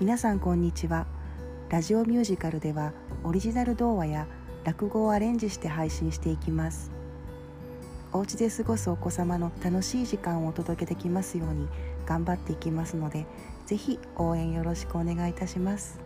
皆さんこんにちは。ラジオミュージカルではオリジナル童話や落語をアレンジして配信していきます。お家で過ごすお子様の楽しい時間をお届けできますように頑張っていきますのでぜひ応援よろしくお願いいたします。